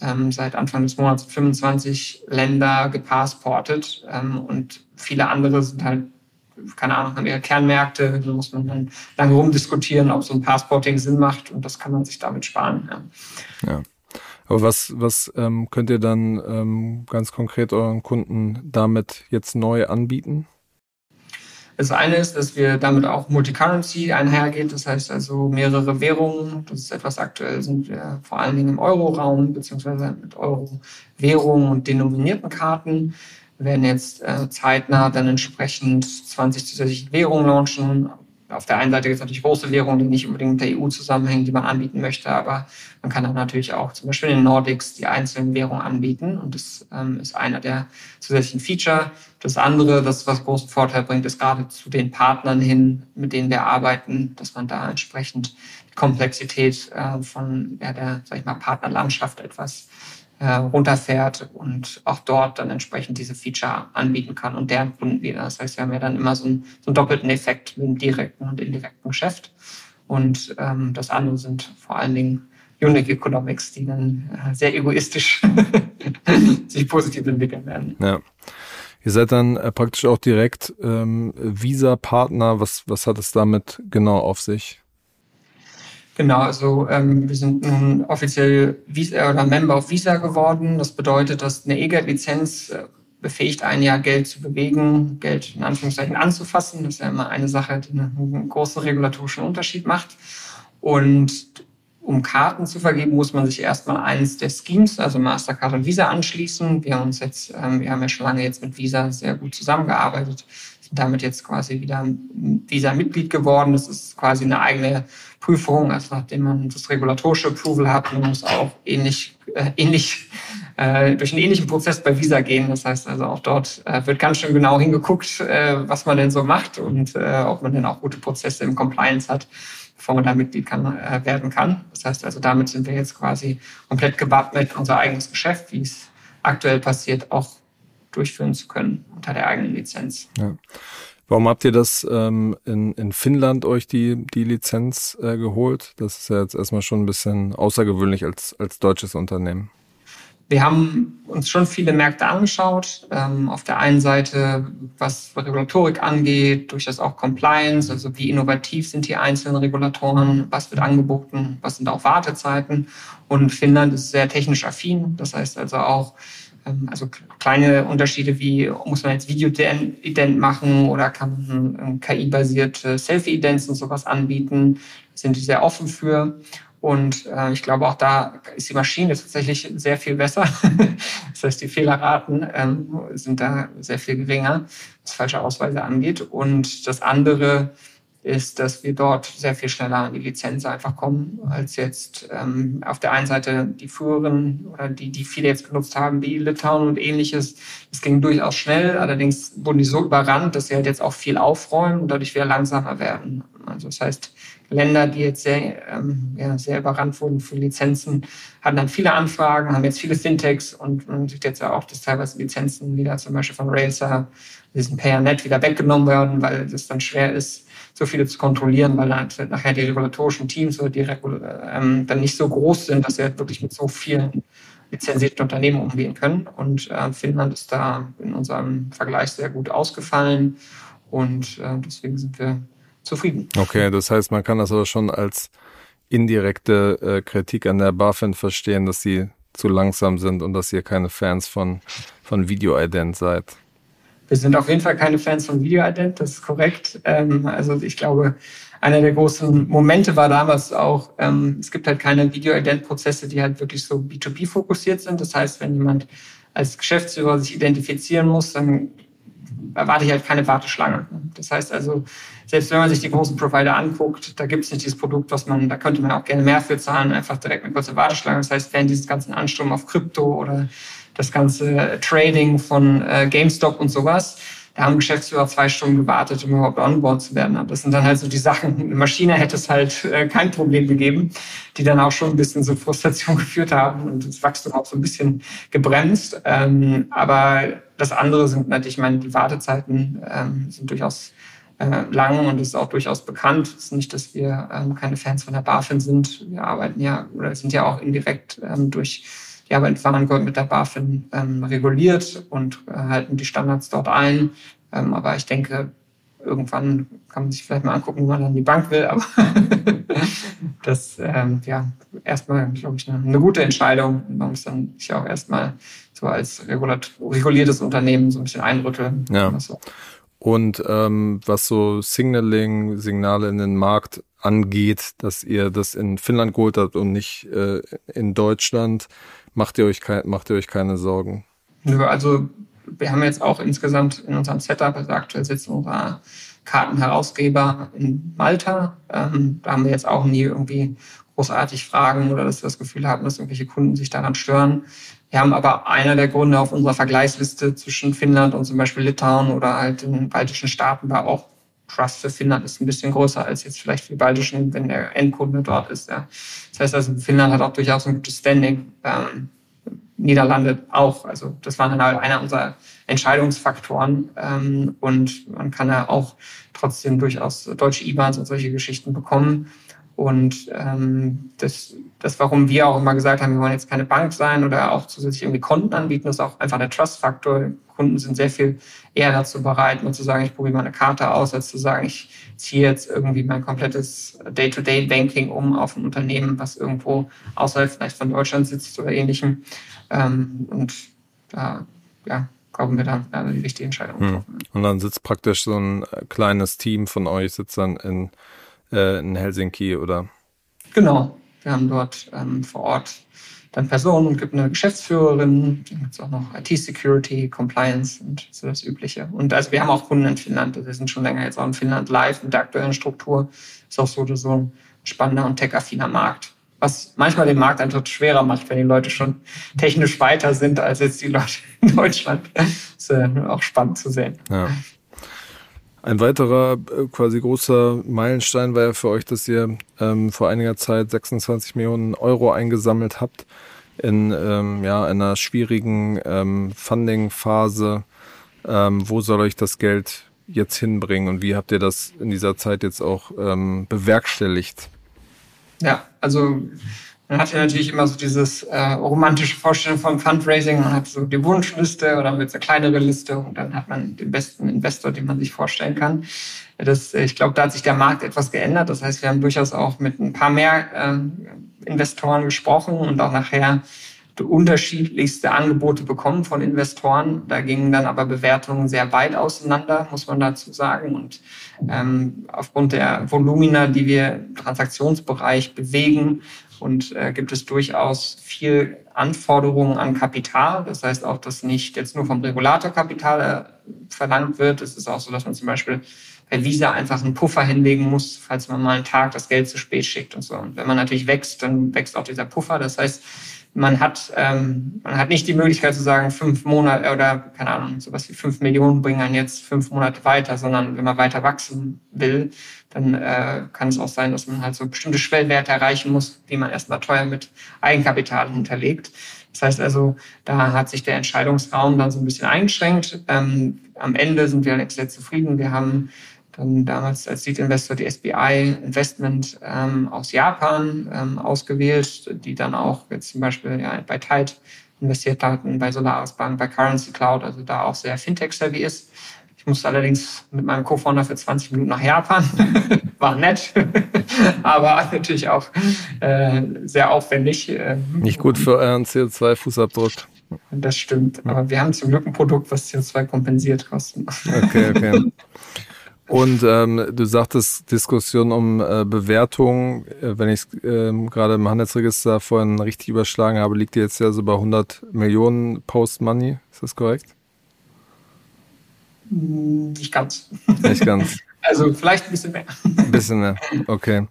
ähm, seit Anfang des Monats 25 Länder gepassportet ähm, und viele andere sind halt keine Ahnung, haben ihre Kernmärkte, da muss man dann lange rumdiskutieren, ob so ein Passporting Sinn macht und das kann man sich damit sparen. Ja. ja. Aber was, was ähm, könnt ihr dann ähm, ganz konkret euren Kunden damit jetzt neu anbieten? Das eine ist, dass wir damit auch Multicurrency einhergeht, das heißt also mehrere Währungen. Das ist etwas aktuell, sind wir vor allen Dingen im Euro-Raum, beziehungsweise mit Euro-Währungen und denominierten Karten. Werden jetzt äh, zeitnah dann entsprechend 20 zusätzliche Währungen launchen. Auf der einen Seite gibt es natürlich große Währungen, die nicht unbedingt mit der EU zusammenhängen, die man anbieten möchte, aber man kann dann natürlich auch zum Beispiel in den Nordics die einzelnen Währungen anbieten und das ähm, ist einer der zusätzlichen Feature. Das andere, das was großen Vorteil bringt, ist gerade zu den Partnern hin, mit denen wir arbeiten, dass man da entsprechend die Komplexität äh, von ja, der, sag ich mal, Partnerlandschaft etwas äh, runterfährt und auch dort dann entsprechend diese Feature anbieten kann und deren Kunden wieder. Das heißt, wir haben ja dann immer so einen, so einen doppelten Effekt mit dem direkten und indirekten Geschäft. Und ähm, das andere sind vor allen Dingen Unique Economics, die dann äh, sehr egoistisch sich positiv entwickeln werden. Ja. Ihr seid dann äh, praktisch auch direkt ähm, Visa-Partner. Was, was hat es damit genau auf sich? Genau, also ähm, wir sind nun offiziell Visa oder Member of Visa geworden. Das bedeutet, dass eine E-Geld-Lizenz äh, befähigt einen ja, Geld zu bewegen, Geld in Anführungszeichen anzufassen. Das ist ja immer eine Sache, die einen großen regulatorischen Unterschied macht. Und um Karten zu vergeben, muss man sich erstmal eines der Schemes, also Mastercard und Visa, anschließen. Wir haben uns jetzt, ähm, wir haben ja schon lange jetzt mit Visa sehr gut zusammengearbeitet damit jetzt quasi wieder Visa-Mitglied geworden. Das ist quasi eine eigene Prüfung, also nachdem man das regulatorische Approval hat, man muss auch ähnlich, äh, ähnlich äh, durch einen ähnlichen Prozess bei Visa gehen. Das heißt also auch dort äh, wird ganz schön genau hingeguckt, äh, was man denn so macht und ob man denn auch gute Prozesse im Compliance hat, bevor man da Mitglied kann, werden kann. Das heißt also, damit sind wir jetzt quasi komplett gewappnet, unser eigenes Geschäft, wie es aktuell passiert, auch durchführen zu können unter der eigenen Lizenz. Ja. Warum habt ihr das ähm, in, in Finnland euch die, die Lizenz äh, geholt? Das ist ja jetzt erstmal schon ein bisschen außergewöhnlich als, als deutsches Unternehmen. Wir haben uns schon viele Märkte angeschaut. Ähm, auf der einen Seite, was Regulatorik angeht, durchaus auch Compliance, also wie innovativ sind die einzelnen Regulatoren, was wird angeboten, was sind auch Wartezeiten. Und Finnland ist sehr technisch affin. Das heißt also auch, also kleine Unterschiede wie, muss man jetzt Video-Ident machen oder kann man KI-basierte Selfie-Idents und sowas anbieten, sind die sehr offen für. Und äh, ich glaube, auch da ist die Maschine tatsächlich sehr viel besser. das heißt, die Fehlerraten ähm, sind da sehr viel geringer, was falsche Ausweise angeht. Und das andere ist, dass wir dort sehr viel schneller an die Lizenz einfach kommen, als jetzt ähm, auf der einen Seite die früheren oder die, die viele jetzt genutzt haben, wie Litauen und ähnliches. Das ging durchaus schnell, allerdings wurden die so überrannt, dass sie halt jetzt auch viel aufräumen und dadurch wieder langsamer werden. Also das heißt, Länder, die jetzt sehr, ähm, ja, sehr überrannt wurden für Lizenzen, hatten dann viele Anfragen, haben jetzt viele Fintechs und man sieht jetzt ja auch, dass teilweise Lizenzen wieder zum Beispiel von Racer, diesen PayerNet wieder weggenommen werden, weil es dann schwer ist, so viele zu kontrollieren, weil halt nachher die regulatorischen Teams oder die Regul ähm, dann nicht so groß sind, dass sie halt wirklich mit so vielen lizenzierten Unternehmen umgehen können. Und äh, Finnland ist da in unserem Vergleich sehr gut ausgefallen und äh, deswegen sind wir zufrieden. Okay, das heißt, man kann das aber schon als indirekte äh, Kritik an der BaFin verstehen, dass sie zu langsam sind und dass ihr keine Fans von, von Video-Ident seid. Wir sind auf jeden Fall keine Fans von Video-Ident, das ist korrekt. Ähm, also ich glaube, einer der großen Momente war damals auch, ähm, es gibt halt keine Video-Ident-Prozesse, die halt wirklich so B2B fokussiert sind. Das heißt, wenn jemand als Geschäftsführer sich identifizieren muss, dann erwarte ich halt keine Warteschlange. Das heißt also, selbst wenn man sich die großen Provider anguckt, da gibt es nicht dieses Produkt, was man, da könnte man auch gerne mehr für zahlen, einfach direkt eine kurze Warteschlange. Das heißt, wenn dieses ganzen Ansturm auf Krypto oder das ganze Trading von äh, GameStop und sowas. da haben Geschäftsführer zwei Stunden gewartet, um überhaupt onboard zu werden. Aber das sind dann halt so die Sachen. Eine Maschine hätte es halt äh, kein Problem gegeben, die dann auch schon ein bisschen zur Frustration geführt haben und das Wachstum auch so ein bisschen gebremst. Ähm, aber das andere sind natürlich, ich meine, die Wartezeiten ähm, sind durchaus äh, lang und ist auch durchaus bekannt. Es ist nicht, dass wir ähm, keine Fans von der BaFin sind. Wir arbeiten ja oder sind ja auch indirekt ähm, durch die Arbeit in Warengold mit der BaFin ähm, reguliert und äh, halten die Standards dort ein. Ähm, aber ich denke, irgendwann kann man sich vielleicht mal angucken, wo man dann die Bank will. Aber das ähm, ja erstmal, glaube ich, eine, eine, gute Entscheidung. Man muss dann sich auch erstmal so als reguliertes Unternehmen so ein bisschen einrütteln. Ja. Und ähm, was so Signaling, Signale in den Markt angeht, dass ihr das in Finnland geholt habt und nicht äh, in Deutschland, macht ihr euch kein, macht ihr euch keine Sorgen? Nö, also wir haben jetzt auch insgesamt in unserem Setup, also aktuell sitzt unser Kartenherausgeber in Malta. Ähm, da haben wir jetzt auch nie irgendwie großartig Fragen oder dass wir das Gefühl haben, dass irgendwelche Kunden sich daran stören. Wir haben aber einer der Gründe auf unserer Vergleichsliste zwischen Finnland und zum Beispiel Litauen oder halt den baltischen Staaten war auch Trust für Finnland ist ein bisschen größer als jetzt vielleicht für die baltischen, wenn der Endkunde dort ist. Ja. Das heißt also, Finnland hat auch durchaus ein gutes Standing. Ähm, Niederlande auch. Also das war dann halt einer unserer Entscheidungsfaktoren. Ähm, und man kann ja auch trotzdem durchaus deutsche IBANs und solche Geschichten bekommen. Und ähm, das, das, warum wir auch immer gesagt haben, wir wollen jetzt keine Bank sein oder auch zusätzlich irgendwie Konten anbieten, ist auch einfach der Trust-Faktor. Kunden sind sehr viel eher dazu bereit, mal zu sagen, ich probiere mal eine Karte aus, als zu sagen, ich ziehe jetzt irgendwie mein komplettes Day-to-Day-Banking um auf ein Unternehmen, was irgendwo außerhalb vielleicht von Deutschland sitzt oder ähnlichem. Ähm, und da, ja, glauben wir da äh, die richtige Entscheidung. Hm. Und dann sitzt praktisch so ein kleines Team von euch, sitzt dann in äh, in Helsinki oder? Genau, wir haben dort ähm, vor Ort dann Personen und gibt eine Geschäftsführerin, dann gibt es auch noch IT-Security, Compliance und so das Übliche. Und also wir haben auch Kunden in Finnland, also wir sind schon länger jetzt auch in Finnland live mit der aktuellen Struktur. Ist auch so, so ein spannender und tech-affiner Markt. Was manchmal den Markt einfach schwerer macht, wenn die Leute schon technisch weiter sind als jetzt die Leute in Deutschland. Das ist äh, auch spannend zu sehen. Ja. Ein weiterer äh, quasi großer Meilenstein war ja für euch, dass ihr ähm, vor einiger Zeit 26 Millionen Euro eingesammelt habt in ähm, ja, einer schwierigen ähm, Funding-Phase. Ähm, wo soll euch das Geld jetzt hinbringen und wie habt ihr das in dieser Zeit jetzt auch ähm, bewerkstelligt? Ja, also man hat ja natürlich immer so dieses äh, romantische Vorstellung vom Fundraising. Man hat so die Wunschliste oder mit eine kleinere Liste und dann hat man den besten Investor, den man sich vorstellen kann. Das, ich glaube, da hat sich der Markt etwas geändert. Das heißt, wir haben durchaus auch mit ein paar mehr äh, Investoren gesprochen und auch nachher unterschiedlichste Angebote bekommen von Investoren. Da gingen dann aber Bewertungen sehr weit auseinander, muss man dazu sagen. Und ähm, aufgrund der Volumina, die wir im Transaktionsbereich bewegen, und äh, gibt es durchaus viel Anforderungen an Kapital. Das heißt auch, dass nicht jetzt nur vom Regulator Kapital äh, verlangt wird. Es ist auch so, dass man zum Beispiel bei Visa einfach einen Puffer hinlegen muss, falls man mal einen Tag das Geld zu spät schickt und so. Und wenn man natürlich wächst, dann wächst auch dieser Puffer. Das heißt, man hat, ähm, man hat nicht die Möglichkeit zu sagen, fünf Monate oder keine Ahnung, sowas wie fünf Millionen bringen einen jetzt fünf Monate weiter, sondern wenn man weiter wachsen will, dann äh, kann es auch sein, dass man halt so bestimmte Schwellwerte erreichen muss, die man erstmal teuer mit Eigenkapital hinterlegt. Das heißt also, da hat sich der Entscheidungsraum dann so ein bisschen eingeschränkt. Ähm, am Ende sind wir allerdings sehr zufrieden. Wir haben dann damals als Lead Investor die SBI Investment ähm, aus Japan ähm, ausgewählt, die dann auch jetzt zum Beispiel ja, bei Tide investiert hatten, bei Solaris Bank, bei Currency Cloud, also da auch sehr Fintech-savvy ist. Ich musste allerdings mit meinem Co-Founder für 20 Minuten nach Japan. War nett, aber natürlich auch äh, sehr aufwendig. Äh, Nicht gut für euren CO2-Fußabdruck. Das stimmt, aber wir haben zum Glück ein Produkt, was CO2 kompensiert kostet. Okay, okay. Und ähm, du sagtest Diskussion um äh, Bewertung. Äh, wenn ich es ähm, gerade im Handelsregister vorhin richtig überschlagen habe, liegt die jetzt ja so bei 100 Millionen Post-Money. Ist das korrekt? Nicht ganz. Nicht ganz. also vielleicht ein bisschen mehr. Ein bisschen mehr, okay.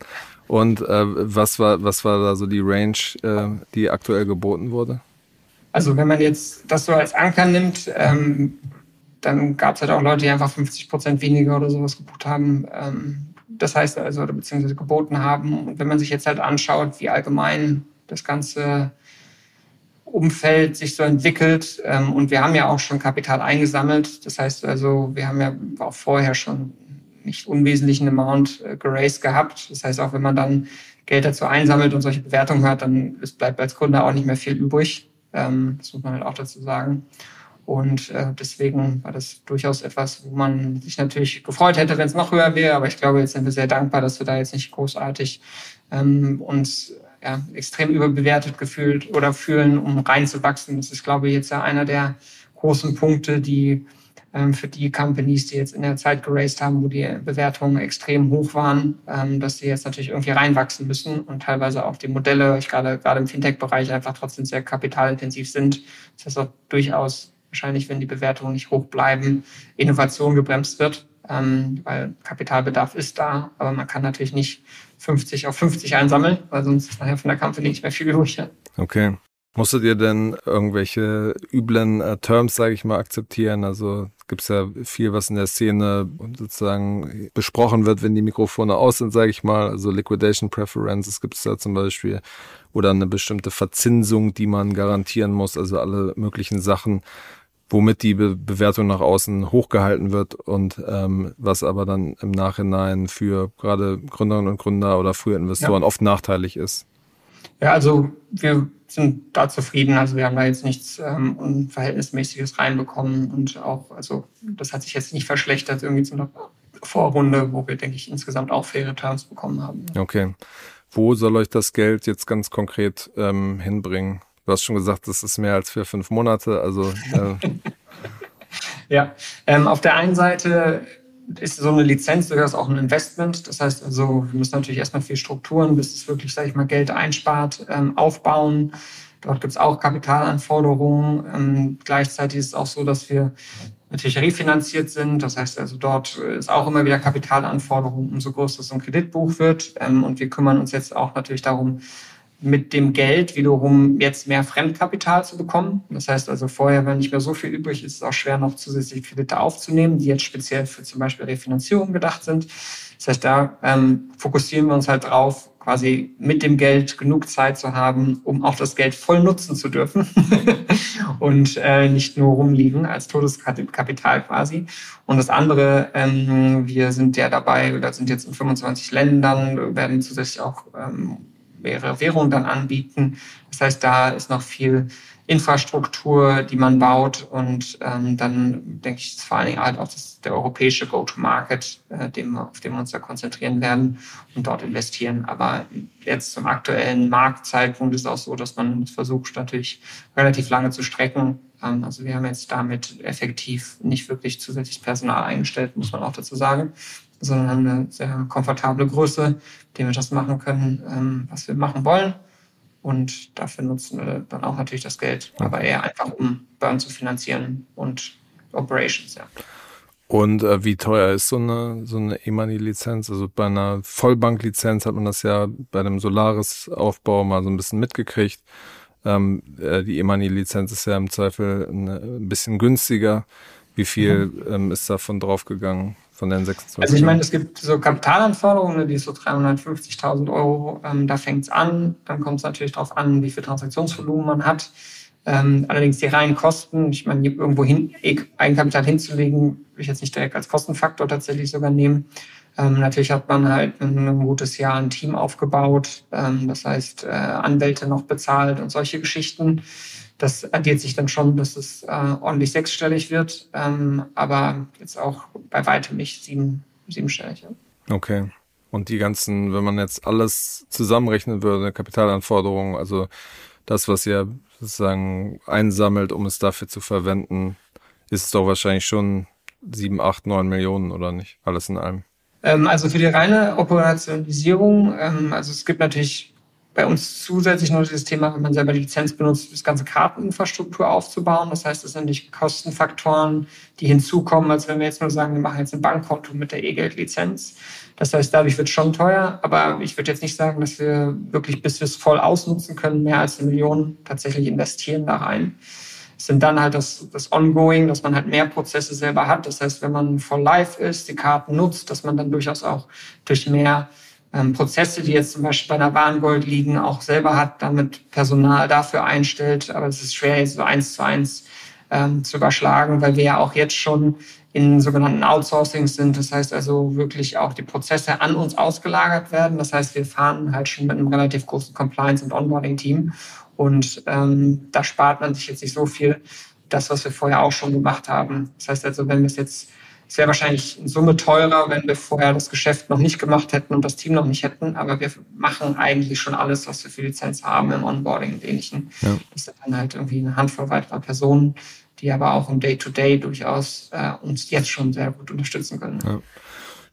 Und äh, was, war, was war da so die Range, äh, die aktuell geboten wurde? Also wenn man jetzt das so als Anker nimmt, ähm, dann gab es halt auch Leute, die einfach 50 Prozent weniger oder sowas gebucht haben. Ähm, das heißt also, oder beziehungsweise geboten haben. Und wenn man sich jetzt halt anschaut, wie allgemein das ganze Umfeld sich so entwickelt, ähm, und wir haben ja auch schon Kapital eingesammelt. Das heißt also, wir haben ja auch vorher schon nicht unwesentlichen Amount äh, geraced gehabt. Das heißt, auch wenn man dann Geld dazu einsammelt und solche Bewertungen hat, dann bleibt als Kunde auch nicht mehr viel übrig. Ähm, das muss man halt auch dazu sagen. Und äh, deswegen war das durchaus etwas, wo man sich natürlich gefreut hätte, wenn es noch höher wäre. Aber ich glaube, jetzt sind wir sehr dankbar, dass wir da jetzt nicht großartig ähm, uns ja, extrem überbewertet gefühlt oder fühlen, um reinzuwachsen. Das ist, glaube ich, jetzt ja einer der großen Punkte, die ähm, für die Companies, die jetzt in der Zeit geraced haben, wo die Bewertungen extrem hoch waren, ähm, dass sie jetzt natürlich irgendwie reinwachsen müssen und teilweise auch die Modelle, ich gerade, gerade im Fintech-Bereich einfach trotzdem sehr kapitalintensiv sind. Das heißt auch durchaus wahrscheinlich, wenn die Bewertungen nicht hoch bleiben, Innovation gebremst wird, ähm, weil Kapitalbedarf ist da, aber man kann natürlich nicht 50 auf 50 einsammeln, weil sonst ist nachher von der Company nicht mehr viel übrig. Okay. Musstet ihr denn irgendwelche üblen äh, Terms, sage ich mal, akzeptieren? Also gibt es ja viel, was in der Szene sozusagen besprochen wird, wenn die Mikrofone aus sind, sage ich mal. Also Liquidation Preferences gibt es da zum Beispiel oder eine bestimmte Verzinsung, die man garantieren muss. Also alle möglichen Sachen, womit die Be Bewertung nach außen hochgehalten wird und ähm, was aber dann im Nachhinein für gerade Gründerinnen und Gründer oder frühe Investoren ja. oft nachteilig ist. Ja, also wir sind da zufrieden. Also wir haben da jetzt nichts ähm, Unverhältnismäßiges reinbekommen und auch, also das hat sich jetzt nicht verschlechtert irgendwie zu einer Vorrunde, wo wir, denke ich, insgesamt auch faire Terms bekommen haben. Okay. Wo soll euch das Geld jetzt ganz konkret ähm, hinbringen? Du hast schon gesagt, das ist mehr als für fünf Monate. Also äh. ja, ähm, auf der einen Seite ist so eine Lizenz durchaus auch ein Investment. Das heißt also, wir müssen natürlich erstmal viel Strukturen, bis es wirklich, sage ich mal, Geld einspart, ähm, aufbauen. Dort gibt es auch Kapitalanforderungen. Ähm, gleichzeitig ist es auch so, dass wir natürlich refinanziert sind. Das heißt also, dort ist auch immer wieder Kapitalanforderungen, umso größer so ein Kreditbuch wird. Ähm, und wir kümmern uns jetzt auch natürlich darum, mit dem Geld wiederum jetzt mehr Fremdkapital zu bekommen. Das heißt also vorher, wenn nicht mehr so viel übrig ist, ist es auch schwer noch zusätzlich Kredite aufzunehmen, die jetzt speziell für zum Beispiel Refinanzierung gedacht sind. Das heißt, da ähm, fokussieren wir uns halt drauf, quasi mit dem Geld genug Zeit zu haben, um auch das Geld voll nutzen zu dürfen und äh, nicht nur rumliegen als Todeskapital quasi. Und das andere, ähm, wir sind ja dabei, oder sind jetzt in 25 Ländern, werden zusätzlich auch ähm, mehrere Währungen dann anbieten. Das heißt, da ist noch viel Infrastruktur, die man baut und ähm, dann denke ich, ist vor allen Dingen halt auch das, der europäische Go-to-Market, äh, auf dem wir uns da konzentrieren werden und dort investieren. Aber jetzt zum aktuellen Marktzeitpunkt ist auch so, dass man versucht natürlich relativ lange zu strecken. Ähm, also wir haben jetzt damit effektiv nicht wirklich zusätzliches Personal eingestellt, muss man auch dazu sagen sondern haben eine sehr komfortable Größe, mit der wir das machen können, ähm, was wir machen wollen. Und dafür nutzen wir dann auch natürlich das Geld, aber eher einfach, um Burn zu finanzieren und Operations, ja. Und äh, wie teuer ist so eine, so eine E-Money-Lizenz? Also bei einer Vollbank-Lizenz hat man das ja bei dem Solaris-Aufbau mal so ein bisschen mitgekriegt. Ähm, äh, die E-Money-Lizenz ist ja im Zweifel ein, ein bisschen günstiger. Wie viel mhm. ähm, ist davon draufgegangen? Von den 26? Also ich meine, es gibt so Kapitalanforderungen, die ist so 350.000 Euro, ähm, da fängt es an. Dann kommt es natürlich darauf an, wie viel Transaktionsvolumen man hat. Ähm, allerdings die reinen Kosten, ich meine, irgendwo hin, Eigenkapital hinzulegen, würde ich jetzt nicht direkt als Kostenfaktor tatsächlich sogar nehmen. Ähm, natürlich hat man halt ein, ein, gutes Jahr ein Team aufgebaut, ähm, das heißt äh, Anwälte noch bezahlt und solche Geschichten das addiert sich dann schon, dass es äh, ordentlich sechsstellig wird, ähm, aber jetzt auch bei weitem nicht sieben, siebenstellig. Ja. Okay. Und die ganzen, wenn man jetzt alles zusammenrechnen würde, Kapitalanforderungen, also das, was ihr sozusagen einsammelt, um es dafür zu verwenden, ist es doch wahrscheinlich schon sieben, acht, neun Millionen oder nicht? Alles in allem. Ähm, also für die reine Operationalisierung, ähm, also es gibt natürlich bei uns zusätzlich noch das Thema, wenn man selber die Lizenz benutzt, das ganze Karteninfrastruktur aufzubauen. Das heißt, das sind nicht Kostenfaktoren, die hinzukommen, als wenn wir jetzt nur sagen, wir machen jetzt ein Bankkonto mit der E-Geld-Lizenz. Das heißt, dadurch wird es schon teuer, aber ich würde jetzt nicht sagen, dass wir wirklich, bis wir es voll ausnutzen können, mehr als eine Million tatsächlich investieren da rein. Das sind dann halt das, das Ongoing, dass man halt mehr Prozesse selber hat. Das heißt, wenn man voll live ist, die Karten nutzt, dass man dann durchaus auch durch mehr ähm, Prozesse, die jetzt zum Beispiel bei der Warengold liegen, auch selber hat, damit Personal dafür einstellt. Aber es ist schwer, so eins zu eins ähm, zu überschlagen, weil wir ja auch jetzt schon in sogenannten Outsourcings sind. Das heißt also wirklich auch die Prozesse an uns ausgelagert werden. Das heißt, wir fahren halt schon mit einem relativ großen Compliance- und Onboarding-Team. Und ähm, da spart man sich jetzt nicht so viel, das, was wir vorher auch schon gemacht haben. Das heißt also, wenn wir es jetzt, es wäre wahrscheinlich in Summe teurer, wenn wir vorher das Geschäft noch nicht gemacht hätten und das Team noch nicht hätten. Aber wir machen eigentlich schon alles, was wir für Lizenz haben im Onboarding und Ähnlichen. Ja. Das sind dann halt irgendwie eine Handvoll weiterer Personen, die aber auch im Day-to-Day -Day durchaus äh, uns jetzt schon sehr gut unterstützen können. Ja.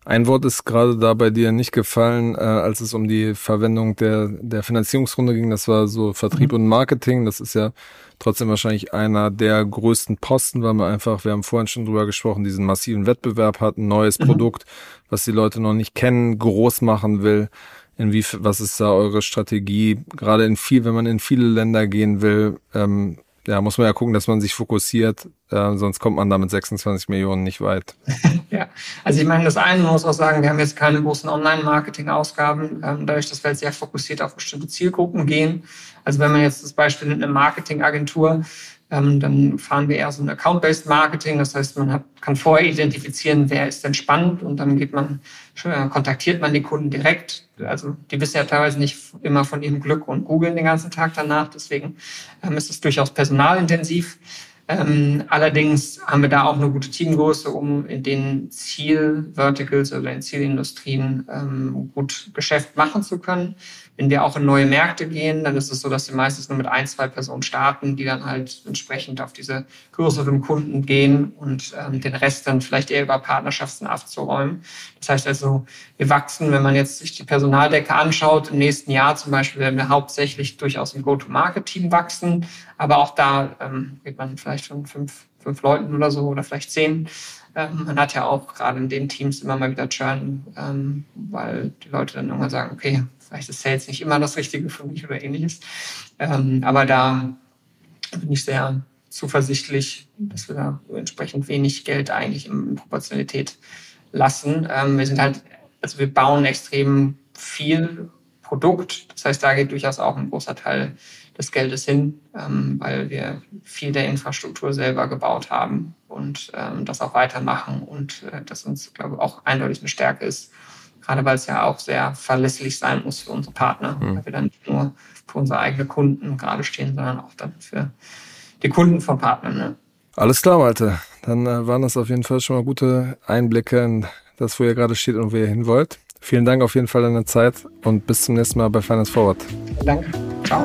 Ein Wort ist gerade da bei dir nicht gefallen, äh, als es um die Verwendung der, der Finanzierungsrunde ging. Das war so Vertrieb mhm. und Marketing. Das ist ja trotzdem wahrscheinlich einer der größten Posten, weil man einfach, wir haben vorhin schon drüber gesprochen, diesen massiven Wettbewerb hat, ein neues mhm. Produkt, was die Leute noch nicht kennen, groß machen will. Inwie, was ist da eure Strategie? Gerade in viel, wenn man in viele Länder gehen will, ähm, ja, muss man ja gucken, dass man sich fokussiert, äh, sonst kommt man da mit 26 Millionen nicht weit. ja, also ich meine, das eine muss auch sagen, wir haben jetzt keine großen Online-Marketing-Ausgaben, ähm, dadurch, dass wir jetzt sehr fokussiert auf bestimmte Zielgruppen gehen. Also wenn man jetzt das Beispiel nimmt, eine Marketingagentur, ähm, dann fahren wir eher so ein Account-Based Marketing. Das heißt, man hat, kann vorher identifizieren, wer ist denn spannend und dann geht man, äh, kontaktiert man die Kunden direkt. Also die wissen ja teilweise nicht immer von ihrem Glück und googeln den ganzen Tag danach. Deswegen ähm, ist es durchaus personalintensiv. Ähm, allerdings haben wir da auch eine gute Teamgröße, um in den Zielverticals oder in Zielindustrien ähm, gut Geschäft machen zu können. Wenn wir auch in neue Märkte gehen, dann ist es so, dass wir meistens nur mit ein, zwei Personen starten, die dann halt entsprechend auf diese größeren Kunden gehen und ähm, den Rest dann vielleicht eher über Partnerschaften abzuräumen. Das heißt also, wir wachsen, wenn man jetzt sich die Personaldecke anschaut, im nächsten Jahr zum Beispiel werden wir hauptsächlich durchaus im Go-to-Market-Team wachsen, aber auch da ähm, geht man vielleicht von fünf, fünf Leuten oder so oder vielleicht zehn. Ähm, man hat ja auch gerade in den Teams immer mal wieder Churn, ähm, weil die Leute dann irgendwann sagen, okay, Vielleicht ist Sales nicht immer das Richtige für mich oder ähnliches. Ähm, aber da bin ich sehr zuversichtlich, dass wir da entsprechend wenig Geld eigentlich in Proportionalität lassen. Wir sind halt, also wir bauen extrem viel Produkt. Das heißt, da geht durchaus auch ein großer Teil des Geldes hin, ähm, weil wir viel der Infrastruktur selber gebaut haben und ähm, das auch weitermachen und äh, das uns, glaube ich, auch eindeutig eine Stärke ist, Gerade weil es ja auch sehr verlässlich sein muss für unsere Partner, mhm. weil wir dann nicht nur für unsere eigenen Kunden gerade stehen, sondern auch dann für die Kunden von Partnern. Ne? Alles klar, Malte. Dann äh, waren das auf jeden Fall schon mal gute Einblicke in das, wo ihr gerade steht und wo ihr hin wollt. Vielen Dank auf jeden Fall deine Zeit und bis zum nächsten Mal bei Finance Forward. Vielen Dank. Ciao.